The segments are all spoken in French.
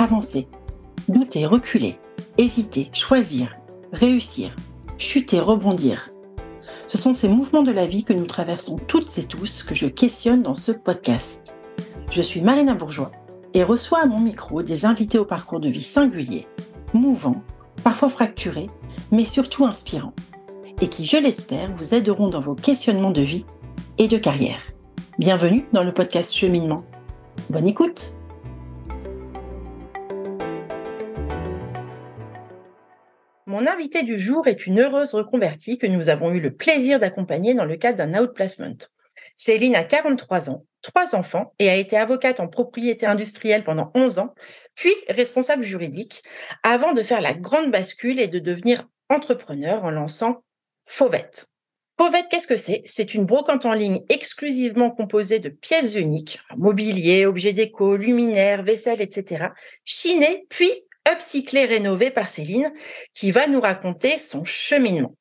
Avancer, douter, reculer, hésiter, choisir, réussir, chuter, rebondir. Ce sont ces mouvements de la vie que nous traversons toutes et tous que je questionne dans ce podcast. Je suis Marina Bourgeois et reçois à mon micro des invités au parcours de vie singulier, mouvant, parfois fracturé, mais surtout inspirant, et qui, je l'espère, vous aideront dans vos questionnements de vie de carrière. Bienvenue dans le podcast Cheminement. Bonne écoute Mon invité du jour est une heureuse reconvertie que nous avons eu le plaisir d'accompagner dans le cadre d'un outplacement. Céline a 43 ans, trois enfants et a été avocate en propriété industrielle pendant 11 ans, puis responsable juridique, avant de faire la grande bascule et de devenir entrepreneur en lançant Fauvette. Fauvette, qu'est-ce que c'est? C'est une brocante en ligne exclusivement composée de pièces uniques, mobilier, objets déco, luminaires, vaisselle, etc., chinées puis upcyclées, rénovées par Céline, qui va nous raconter son cheminement.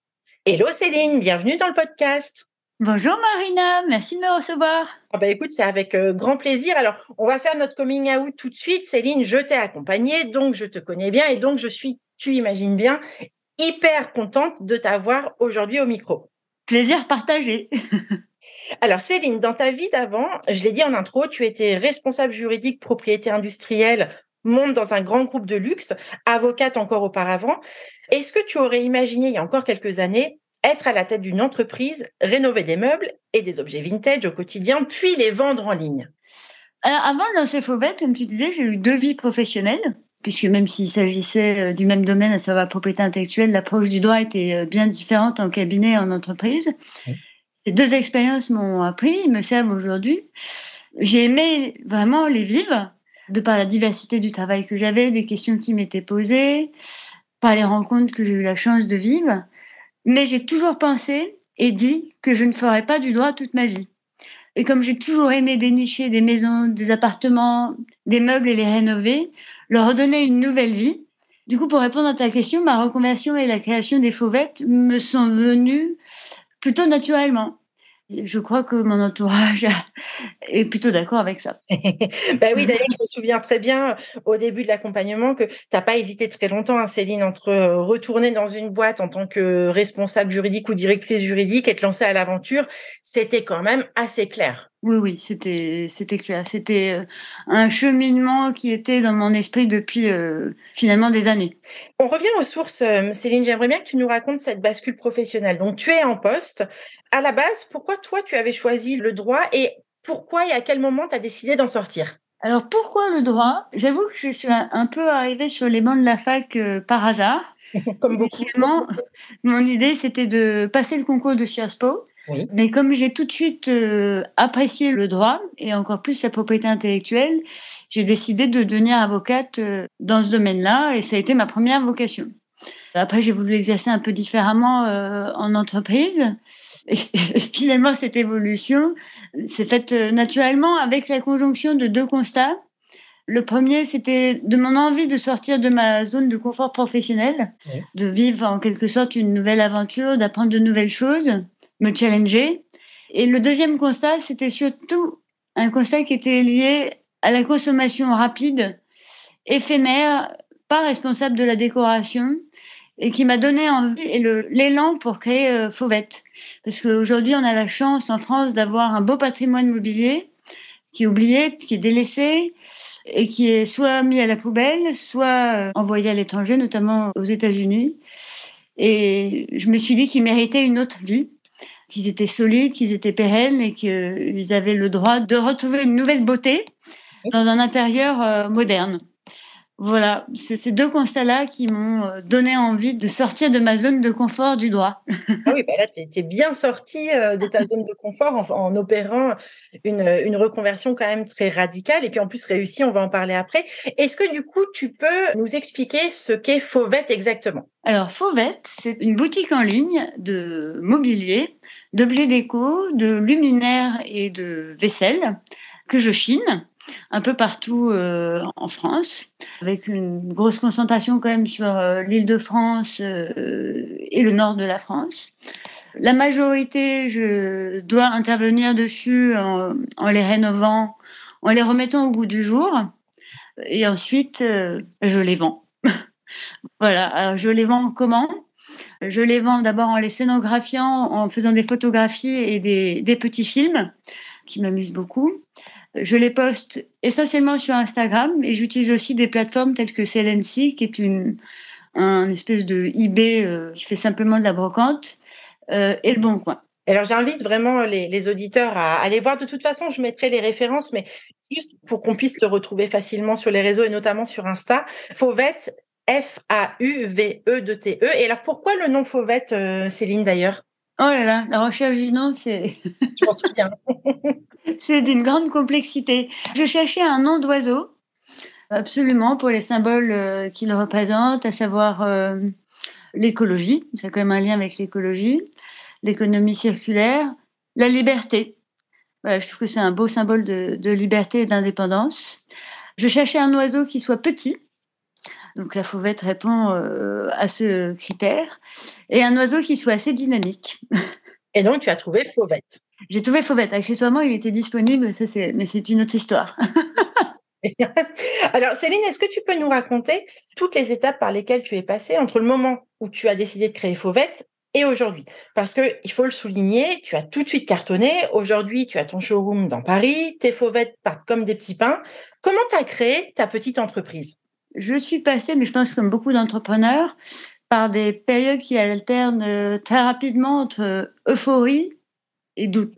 Hello Céline, bienvenue dans le podcast. Bonjour Marina, merci de me recevoir. Ah bah écoute, c'est avec euh, grand plaisir. Alors, on va faire notre coming out tout de suite. Céline, je t'ai accompagnée, donc je te connais bien et donc je suis, tu imagines bien, hyper contente de t'avoir aujourd'hui au micro. Plaisir partagé. Alors Céline, dans ta vie d'avant, je l'ai dit en intro, tu étais responsable juridique propriété industrielle, monde dans un grand groupe de luxe, avocate encore auparavant. Est-ce que tu aurais imaginé il y a encore quelques années être à la tête d'une entreprise, rénover des meubles et des objets vintage au quotidien, puis les vendre en ligne? Alors, avant de lancer Fauvette, comme tu disais, j'ai eu deux vies professionnelles, puisque même s'il s'agissait euh, du même domaine, à savoir la propriété intellectuelle, l'approche du droit était euh, bien différente en cabinet et en entreprise. Ces deux expériences m'ont appris, me servent aujourd'hui. J'ai aimé vraiment les vivre, de par la diversité du travail que j'avais, des questions qui m'étaient posées, par les rencontres que j'ai eu la chance de vivre. Mais j'ai toujours pensé et dit que je ne ferais pas du droit toute ma vie. Et comme j'ai toujours aimé dénicher des maisons, des appartements, des meubles et les rénover, leur redonner une nouvelle vie. Du coup, pour répondre à ta question, ma reconversion et la création des fauvettes me sont venues plutôt naturellement je crois que mon entourage est plutôt d'accord avec ça. ben oui, d'ailleurs, je me souviens très bien au début de l'accompagnement que tu n'as pas hésité très longtemps, hein, Céline, entre euh, retourner dans une boîte en tant que responsable juridique ou directrice juridique et te lancer à l'aventure. C'était quand même assez clair. Oui, oui, c'était, c'était clair. C'était euh, un cheminement qui était dans mon esprit depuis euh, finalement des années. On revient aux sources, euh, Céline. J'aimerais bien que tu nous racontes cette bascule professionnelle. Donc, tu es en poste. À la base, pourquoi toi, tu avais choisi le droit et pourquoi et à quel moment tu as décidé d'en sortir? Alors, pourquoi le droit? J'avoue que je suis un peu arrivée sur les bancs de la fac par hasard. Comme beaucoup. Mon idée, c'était de passer le concours de Sciences Po mais comme j'ai tout de suite euh, apprécié le droit et encore plus la propriété intellectuelle, j'ai décidé de devenir avocate euh, dans ce domaine-là et ça a été ma première vocation. Après, j'ai voulu exercer un peu différemment euh, en entreprise. Et, finalement, cette évolution s'est faite naturellement avec la conjonction de deux constats. Le premier, c'était de mon envie de sortir de ma zone de confort professionnel, de vivre en quelque sorte une nouvelle aventure, d'apprendre de nouvelles choses me challenger. Et le deuxième constat, c'était surtout un constat qui était lié à la consommation rapide, éphémère, pas responsable de la décoration, et qui m'a donné envie et l'élan pour créer euh, Fauvette. Parce qu'aujourd'hui, on a la chance en France d'avoir un beau patrimoine mobilier qui est oublié, qui est délaissé, et qui est soit mis à la poubelle, soit euh, envoyé à l'étranger, notamment aux États-Unis. Et je me suis dit qu'il méritait une autre vie qu'ils étaient solides, qu'ils étaient pérennes et qu'ils avaient le droit de retrouver une nouvelle beauté dans un intérieur euh, moderne. Voilà, c'est ces deux constats-là qui m'ont euh, donné envie de sortir de ma zone de confort du droit. ah oui, bah là, tu es, bien sorti euh, de ta zone de confort en, opérant une, une, reconversion quand même très radicale et puis en plus réussie, on va en parler après. Est-ce que du coup, tu peux nous expliquer ce qu'est Fauvette exactement? Alors, Fauvette, c'est une boutique en ligne de mobilier, d'objets déco, de luminaires et de vaisselle que je chine un peu partout euh, en France, avec une grosse concentration quand même sur euh, l'île de France euh, et le nord de la France. La majorité, je dois intervenir dessus en, les rénovant, en les remettant au goût du jour. Et ensuite, je les vends. voilà, alors je les vends comment? Je les vends d'abord en les scénographiant, en faisant des photographies et des petits films qui m'amusent beaucoup. Je les poste essentiellement sur Instagram et j'utilise aussi des plateformes telles que Celency, qui est une, un espèce de eBay euh, qui fait simplement de la brocante, euh, et le Bon Coin. Alors j'invite vraiment les, auditeurs à aller voir. De toute façon, je mettrai les références, mais juste pour qu'on puisse te retrouver facilement sur les réseaux et notamment sur Insta. Fauvette, F-A-U-V-E-T-E. E. Et alors pourquoi le nom Fauvette, euh, Céline d'ailleurs? Oh là là, la recherche du nom, c'est. Je m'en souviens. c'est d'une grande complexité. Je cherchais un nom d'oiseau, absolument, pour les symboles euh, qu'il représente, à savoir euh, l'écologie, c'est quand même un lien avec l'écologie, l'économie circulaire, la liberté. je trouve que c'est un beau symbole de, liberté et d'indépendance. Je cherchais un oiseau qui soit petit, donc la fauvette répond euh, à ce critère, et un oiseau qui soit assez dynamique. Et donc tu as trouvé fauvette. J'ai trouvé fauvette. Accessoirement, il était disponible, ça c'est, mais c'est une autre histoire. Alors, Céline, est-ce que tu peux nous raconter toutes les étapes par lesquelles tu es passée entre le moment où tu as décidé de créer Fauvette et aujourd'hui? Parce que il faut le souligner, tu as tout de suite cartonné. Aujourd'hui, tu as ton showroom dans Paris, tes Fauvettes partent comme des petits pains. Comment tu as créé ta petite entreprise? Je suis passée, mais je pense comme beaucoup d'entrepreneurs, par des périodes qui alternent euh, très rapidement entre euphorie et doute.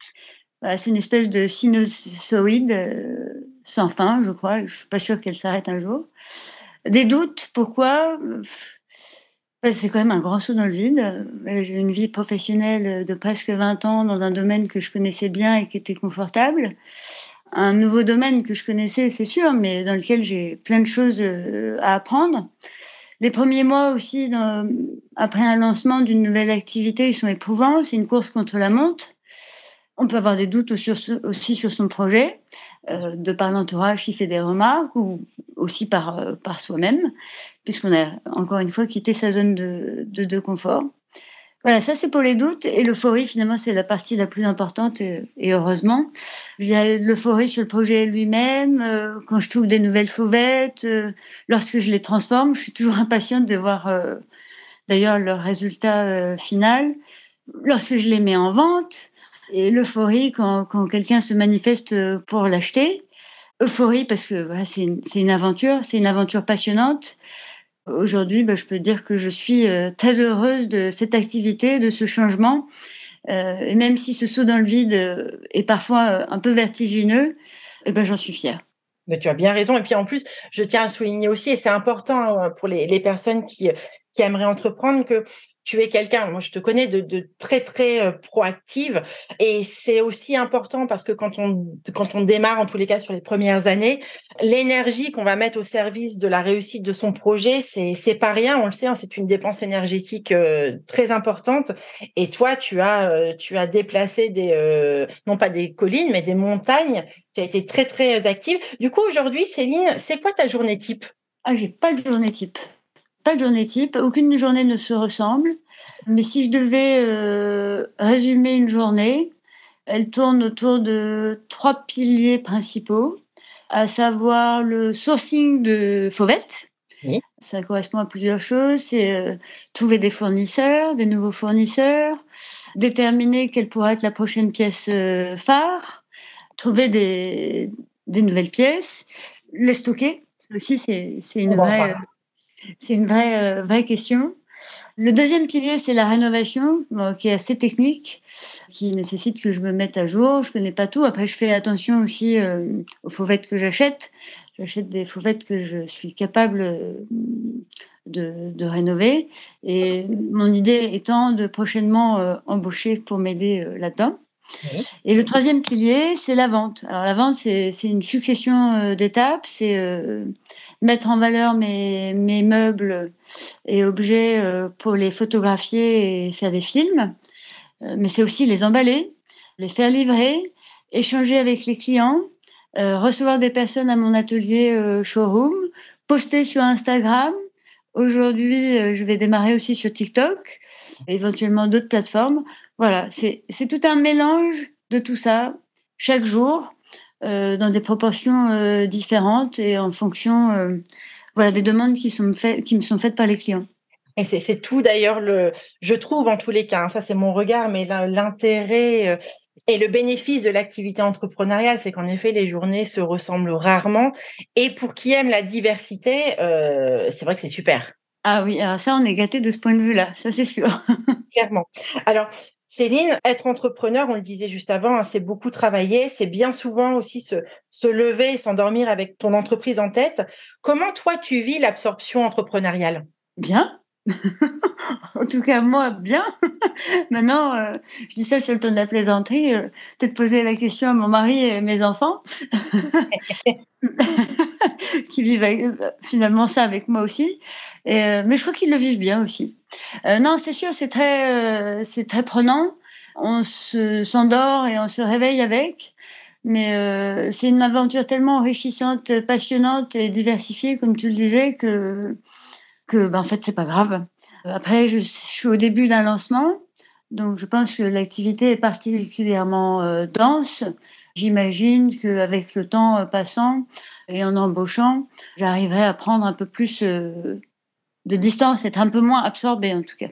c'est une espèce de sinusoïde euh, sans fin, je crois. Je suis pas sûre qu'elle s'arrête un jour. Des doutes, pourquoi? C'est quand même un grand saut dans le vide. J'ai une vie professionnelle de presque 20 ans dans un domaine que je connaissais bien et qui était confortable. Un nouveau domaine que je connaissais, c'est sûr, mais dans lequel j'ai plein de choses euh, à apprendre. Les premiers mois aussi, après un lancement d'une nouvelle activité, ils sont éprouvants. C'est une course contre la montre. On peut avoir des doutes aussi sur son projet, euh, de par l'entourage qui fait des remarques ou aussi par, euh, par soi-même, puisqu'on a encore une fois quitté sa zone de, confort. Voilà, ça c'est pour les doutes. Et l'euphorie, finalement, c'est la partie la plus importante, et, heureusement. J'ai l'euphorie sur le projet lui-même, euh, quand je trouve des nouvelles fauvettes, lorsque je les transforme, je suis toujours impatiente de voir d'ailleurs leur résultat final. Lorsque je les mets en vente, et l'euphorie quand, quand quelqu'un se manifeste pour l'acheter. Euphorie parce que voilà, c'est une, aventure, c'est une aventure passionnante. Aujourd'hui, bah, je peux dire que je suis euh, très heureuse de cette activité, de ce changement. Euh, et même si ce saut dans le vide euh, est parfois un peu vertigineux, eh ben, j'en suis fière. Mais tu as bien raison. Et puis en plus, je tiens à souligner aussi, et c'est important hein, pour les, les personnes qui, qui aimeraient entreprendre, que tu es quelqu'un, moi je te connais, de, très très euh, proactive et c'est aussi important parce que quand on quand on démarre en tous les cas sur les premières années, l'énergie qu'on va mettre au service de la réussite de son projet, c'est c'est pas rien, on le sait, hein, c'est une dépense énergétique euh, très importante et toi tu as euh, tu as déplacé des non pas des collines mais des montagnes, tu as été très très active. Du coup aujourd'hui Céline, c'est quoi ta journée type? Ah, j'ai pas de journée type. Pas de journée type, aucune journée ne se ressemble. Mais si je devais euh, résumer une journée, elle tourne autour de trois piliers principaux, à savoir le sourcing de fauvettes. Ça correspond à plusieurs choses. C'est euh, trouver des fournisseurs, des nouveaux fournisseurs, déterminer quelle pourrait être la prochaine pièce euh, phare, trouver des, des, nouvelles pièces, les stocker. Aussi, c'est une vraie c'est une vraie, euh, vraie question. Le deuxième pilier, c'est la rénovation, qui est assez technique, qui nécessite que je me mette à jour. Je ne connais pas tout. Après, je fais attention aussi euh, aux fauvettes que j'achète. J'achète des fauvettes que je suis capable euh, de, de, rénover. Et mon idée étant de prochainement embaucher pour m'aider là-dedans. Et le troisième pilier, c'est la vente. Alors la vente, c'est une succession euh, d'étapes. C'est euh, mettre en valeur mes, meubles et objets euh, pour les photographier et faire des films. mais c'est aussi les emballer, les faire livrer, échanger avec les clients, recevoir des personnes à mon atelier showroom, poster sur Instagram. Aujourd'hui, je vais démarrer aussi sur TikTok, éventuellement d'autres plateformes Voilà, c'est tout un mélange de tout ça, chaque jour, euh, dans des proportions euh, différentes et en fonction euh, voilà, des demandes qui, sont faites, qui me sont faites par les clients. Et c'est tout d'ailleurs, le, je trouve en tous les cas, hein, ça c'est mon regard, mais l'intérêt et le bénéfice de l'activité entrepreneuriale, c'est qu'en effet, les journées se ressemblent rarement. Et pour qui aime la diversité, c'est vrai que c'est super. Ah oui, alors ça, on est gâté de ce point de vue-là, ça c'est sûr. Clairement. Alors, Céline, être entrepreneur, on le disait juste avant, hein, c'est beaucoup travailler, c'est bien souvent aussi se, se lever et s'endormir avec ton entreprise en tête. Comment toi, tu vis l'absorption entrepreneuriale? Bien. en tout cas, moi, bien. Maintenant, euh, je dis ça sur le ton de la plaisanterie. Euh, peut-être poser la question à mon mari et mes enfants, qui vivent euh, finalement ça avec moi aussi. mais je crois qu'ils le vivent bien aussi. non, c'est sûr, c'est très, c'est très prenant. On se, s'endort et on se réveille avec. Mais c'est une aventure tellement enrichissante, passionnante et diversifiée, comme tu le disais, que que ben, en fait c'est pas grave. Après, je, suis au début d'un lancement, donc je pense que l'activité est particulièrement euh, dense. J'imagine qu'avec le temps euh, passant et en embauchant, j'arriverai à prendre un peu plus euh, de distance, être un peu moins absorbée en tout cas.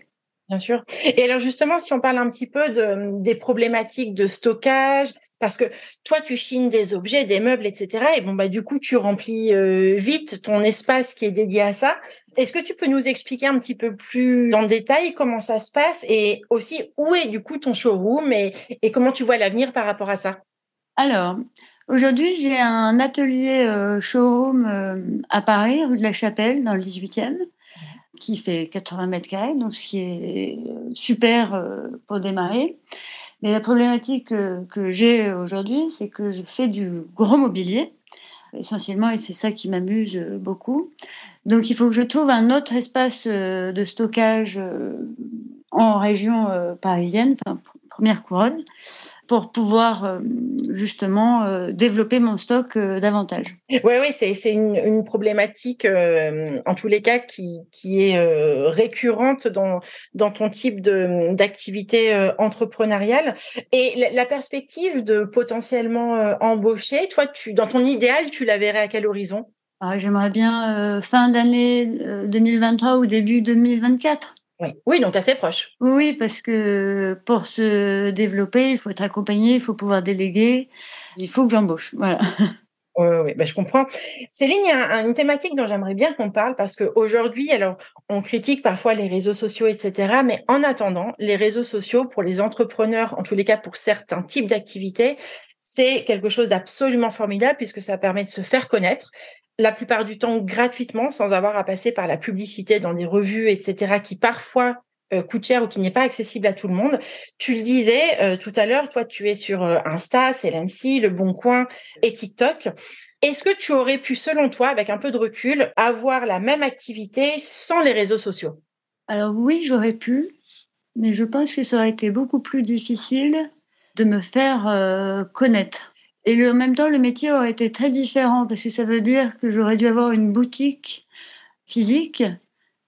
Bien sûr. Et alors justement, si on parle un petit peu de, des problématiques de stockage, parce que toi, tu chines des objets, des meubles, etc. Et bon, bah, du coup, tu remplis euh, vite ton espace qui est dédié à ça. Est-ce que tu peux nous expliquer un petit peu plus en détail comment ça se passe et aussi où est du coup ton showroom et comment tu vois l'avenir par rapport à ça? Alors, aujourd'hui, j'ai un atelier euh, showroom euh, à Paris, rue de la Chapelle, dans le 18e qui fait 80 mètres carrés, donc ce qui est super pour démarrer. Mais la problématique que, j'ai aujourd'hui, c'est que je fais du gros mobilier, essentiellement, et c'est ça qui m'amuse beaucoup. Donc il faut que je trouve un autre espace euh, de stockage euh, en région euh, parisienne, première couronne, pour pouvoir euh, justement euh, développer mon stock euh, davantage. Oui, oui, c'est une, une, problématique en tous les cas qui, qui est récurrente dans, dans ton type d'activité entrepreneuriale. Et la, la, perspective de potentiellement embaucher, toi, tu, dans ton idéal, tu la verrais à quel horizon? Ah, J'aimerais bien fin d'année 2023 ou début 2024. Oui. donc assez proche. Oui, parce que pour se développer, il faut être accompagné, il faut pouvoir déléguer, il faut que j'embauche. Voilà. Oui, oui, ben, je comprends. Céline, il y a une thématique dont j'aimerais bien qu'on parle parce qu'aujourd'hui, alors, on critique parfois les réseaux sociaux, etc. Mais en attendant, les réseaux sociaux, pour les entrepreneurs, en tous les cas pour certains types d'activités, c'est quelque chose d'absolument formidable puisque ça permet de se faire connaître, la plupart du temps gratuitement, sans avoir à passer par la publicité dans des revues, etc., qui parfois euh, coûte cher ou qui n'est pas accessible à tout le monde. Tu le disais euh, tout à l'heure, toi, tu es sur euh, Insta, Celency, Le Bon Coin et TikTok. Est-ce que tu aurais pu, selon toi, avec un peu de recul, avoir la même activité sans les réseaux sociaux? Alors oui, j'aurais pu, mais je pense que ça aurait été beaucoup plus difficile de me faire connaître. Et en même temps, le métier aurait été très différent parce que ça veut dire que j'aurais dû avoir une boutique physique,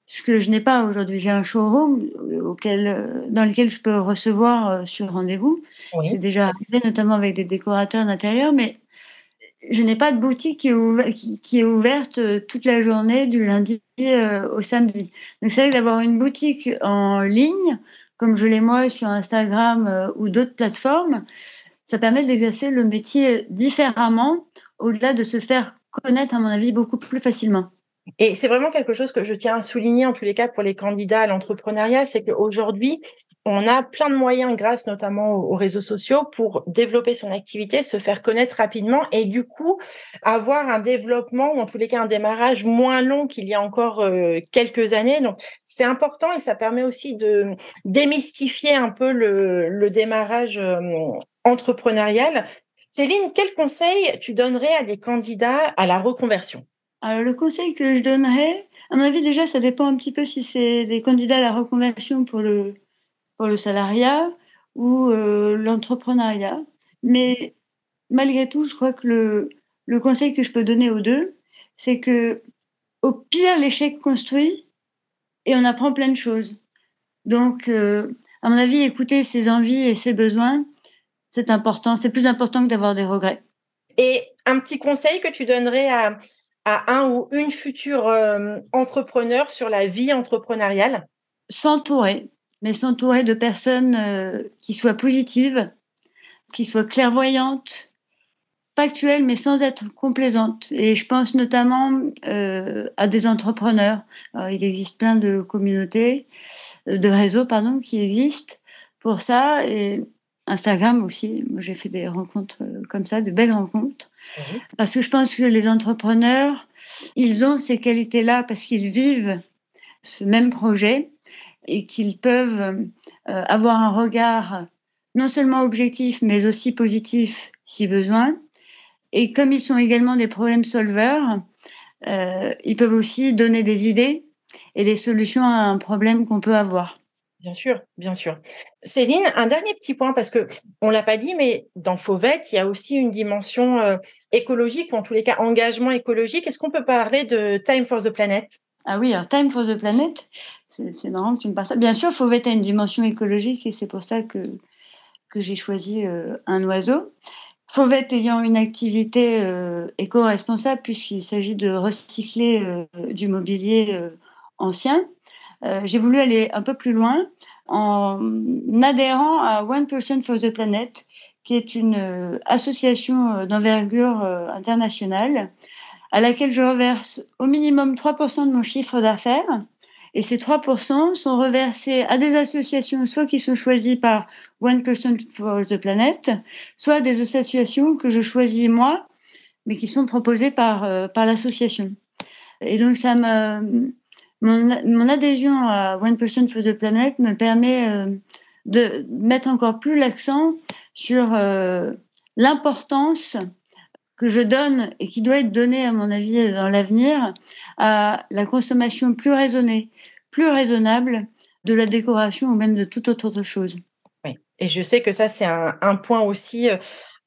ce que je n'ai pas aujourd'hui. J'ai un showroom auquel, dans lequel je peux recevoir euh, sur rendez-vous. C'est déjà arrivé, notamment avec des décorateurs d'intérieur, mais je n'ai pas de boutique qui est, qui, est, ouverte euh, toute la journée du lundi euh, au samedi. Donc c'est vrai d'avoir une boutique en ligne, comme je l'ai moi sur Instagram ou d'autres plateformes, ça permet d'exercer le métier différemment, au-delà de se faire connaître, à mon avis, beaucoup plus facilement. Et c'est vraiment quelque chose que je tiens à souligner, en tous les cas, pour les candidats à l'entrepreneuriat, c'est qu'aujourd'hui, on a plein de moyens, grâce notamment aux réseaux sociaux, pour développer son activité, se faire connaître rapidement et du coup avoir un développement ou en tous les cas un démarrage moins long qu'il y a encore euh, quelques années. Donc c'est important et ça permet aussi de démystifier un peu le, démarrage euh, entrepreneurial. Céline, quel conseil tu donnerais à des candidats à la reconversion? Alors le conseil que je donnerais, à mon avis déjà ça dépend un petit peu si c'est des candidats à la reconversion pour le pour le salariat ou euh, l'entrepreneuriat. Mais malgré tout, je crois que le, le conseil que je peux donner aux deux, c'est que au pire, l'échec construit et on apprend plein de choses. Donc, euh, à mon avis, écouter ses envies et ses besoins, c'est important. C'est plus important que d'avoir des regrets. Et un petit conseil que tu donnerais à, à un ou une future euh, entrepreneur sur la vie entrepreneuriale? S'entourer, mais s'entourer de personnes euh, qui soient positives, qui soient clairvoyantes, factuelles, mais sans être complaisantes. Et je pense notamment euh, à des entrepreneurs. il existe plein de communautés, de réseaux, pardon, qui existent pour ça. Et Instagram aussi. Moi, j'ai fait des rencontres euh, comme ça, de belles rencontres. Mhm. Parce que je pense que les entrepreneurs, ils ont ces qualités-là parce qu'ils vivent ce même projet et qu'ils peuvent euh, avoir un regard non seulement objectif, mais aussi positif si besoin. Et comme ils sont également des problèmes solveurs, euh, ils peuvent aussi donner des idées et des solutions à un problème qu'on peut avoir. Bien sûr, bien sûr. Céline, un dernier petit point, parce que on l'a pas dit, mais dans Fauvette, il y a aussi une dimension euh, écologique, ou en tous les cas engagement écologique. Est-ce qu'on peut parler de Time for the Planet? Ah oui, alors Time for the Planet, c'est marrant que tu me parles ça. Bien sûr, Fauvette a une dimension écologique et c'est pour ça que, que j'ai choisi euh, un oiseau. Fauvette ayant une activité euh, éco-responsable, puisqu'il s'agit de recycler du mobilier ancien. Euh, j'ai voulu aller un peu plus loin en adhérant à One Person for the Planet, qui est une euh, association euh, d'envergure internationale à laquelle je reverse au minimum 3% de mon chiffre d'affaires. Et ces 3% sont reversés à des associations, soit qui sont choisies par One Person for the Planet, soit des associations que je choisis moi, mais qui sont proposées par, par l'association. Et donc, ça me, mon, adhésion à One Person for the Planet me permet euh, de mettre encore plus l'accent sur euh, l'importance que je donne et qui doit être donnée, à mon avis, dans l'avenir, à la consommation plus raisonnée, plus raisonnable de la décoration ou même de toute autre chose. Oui, et je sais que ça, c'est un, un, point aussi euh,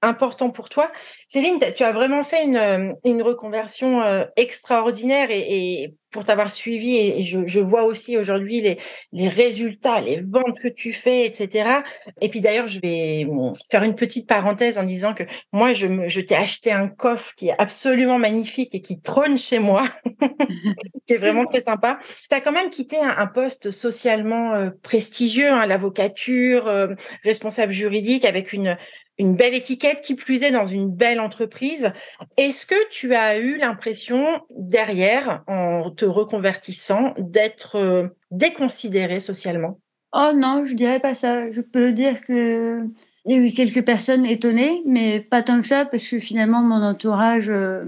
important pour toi. Céline, tu as vraiment fait une, une reconversion extraordinaire et, et pour t'avoir suivi et je, vois aussi aujourd'hui les, les résultats, les ventes que tu fais, etc. Et puis d'ailleurs, je vais faire une petite parenthèse en disant que moi, je, je t'ai acheté un coffre qui est absolument magnifique et qui trône chez moi, qui est vraiment très sympa. Tu as quand même quitté un, poste socialement euh, prestigieux, hein, l'avocature, euh, responsable juridique, avec une, une belle étiquette qui plus dans une belle entreprise. Est-ce que tu as eu l'impression derrière, en te reconvertissant, d'être euh, déconsidéré socialement? Oh non, je dirais pas ça. Je peux dire que il y a eu quelques personnes étonnées, mais pas tant que ça, parce que finalement mon entourage euh,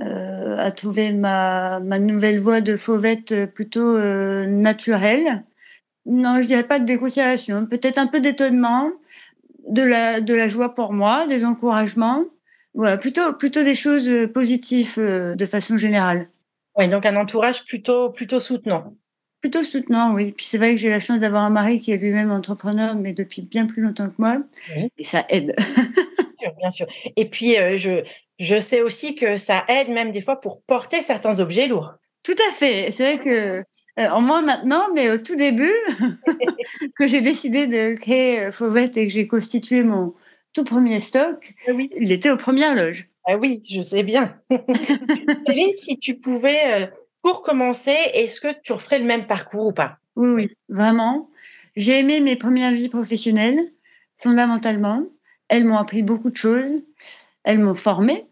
euh, a trouvé ma, ma, nouvelle voie de fauvette plutôt naturelle. Non, je dirais pas de déconsidération, peut-être un peu d'étonnement, de la, de la joie pour moi, des encouragements. Voilà, plutôt, plutôt des choses positives de façon générale. Oui, donc un entourage plutôt, plutôt soutenant. Plutôt soutenant, oui. Puis c'est vrai que j'ai la chance d'avoir un mari qui est lui-même entrepreneur, mais depuis bien plus longtemps que moi. Et ça aide. bien sûr. Et puis, euh, je, je sais aussi que ça aide même des fois pour porter certains objets lourds. Tout à fait. C'est vrai que, euh, en moins maintenant, mais au tout début, que j'ai décidé de créer euh, Fauvette et que j'ai constitué mon tout premier stock, ah oui. il était aux premières loges. Ah oui, je sais bien. Céline, si tu pouvais, euh, pour commencer, est-ce que tu referais le même parcours ou pas? Oui, oui, vraiment. J'ai aimé mes premières vies professionnelles, fondamentalement. Elles m'ont appris beaucoup de choses. Elles m'ont formée.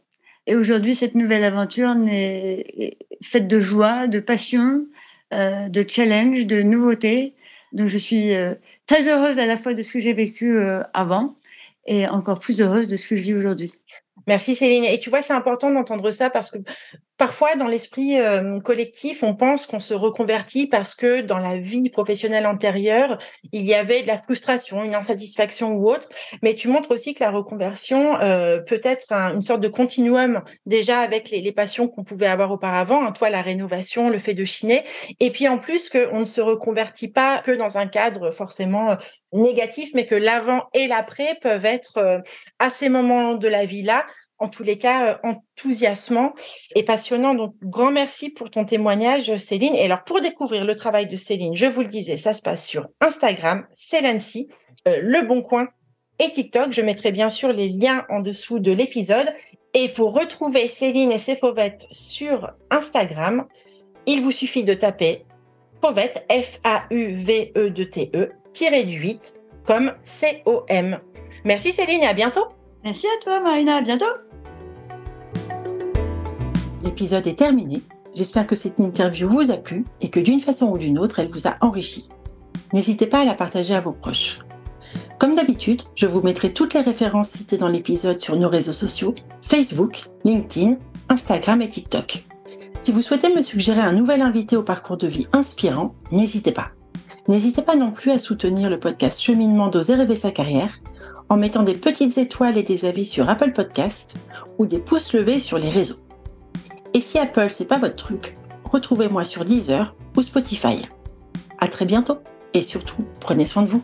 Et aujourd'hui, cette nouvelle aventure est faite de joie, de passion, euh, de challenge, de nouveautés. Donc, je suis euh, très heureuse à la fois de ce que j'ai vécu avant et encore plus heureuse de ce que je vis aujourd'hui. Merci Céline. Et tu vois, c'est important d'entendre ça parce que parfois, dans l'esprit euh, collectif, on pense qu'on se reconvertit parce que dans la vie professionnelle antérieure, il y avait de la frustration, une insatisfaction ou autre. Mais tu montres aussi que la reconversion euh, peut être une sorte de continuum déjà avec les, passions qu'on pouvait avoir auparavant. Hein, toi, la rénovation, le fait de chiner. Et puis en plus, qu'on ne se reconvertit pas que dans un cadre forcément euh, négatif, mais que l'avant et l'après peuvent être à ces moments de la vie-là en tous les cas enthousiasmant et passionnant. Donc, grand merci pour ton témoignage, Céline. Et alors, pour découvrir le travail de Céline, je vous le disais, ça se passe sur Instagram, Célancy, Le Bon Coin et TikTok. Je mettrai bien sûr les liens en dessous de l'épisode. Et pour retrouver Céline et ses fauvettes sur Instagram, il vous suffit de taper fauvette, F-A-U-V-E-T-E, tiré du 8, comme C-O-M. Merci Céline et à bientôt. Merci à toi Marina, à bientôt. L'épisode est terminé. J'espère que cette interview vous a plu et que d'une façon ou d'une autre, elle vous a enrichi. N'hésitez pas à la partager à vos proches. Comme d'habitude, je vous mettrai toutes les références citées dans l'épisode sur nos réseaux sociaux, Facebook, LinkedIn, Instagram et TikTok. Si vous souhaitez me suggérer un nouvel invité au parcours de vie inspirant, n'hésitez pas. N'hésitez pas non plus à soutenir le podcast Cheminement d'oser rêver sa carrière en mettant des petites étoiles et des avis sur Apple Podcast ou des pouces levés sur les réseaux. Et si Apple c'est pas votre truc, retrouvez-moi sur Deezer ou Spotify. À très bientôt et surtout, prenez soin de vous.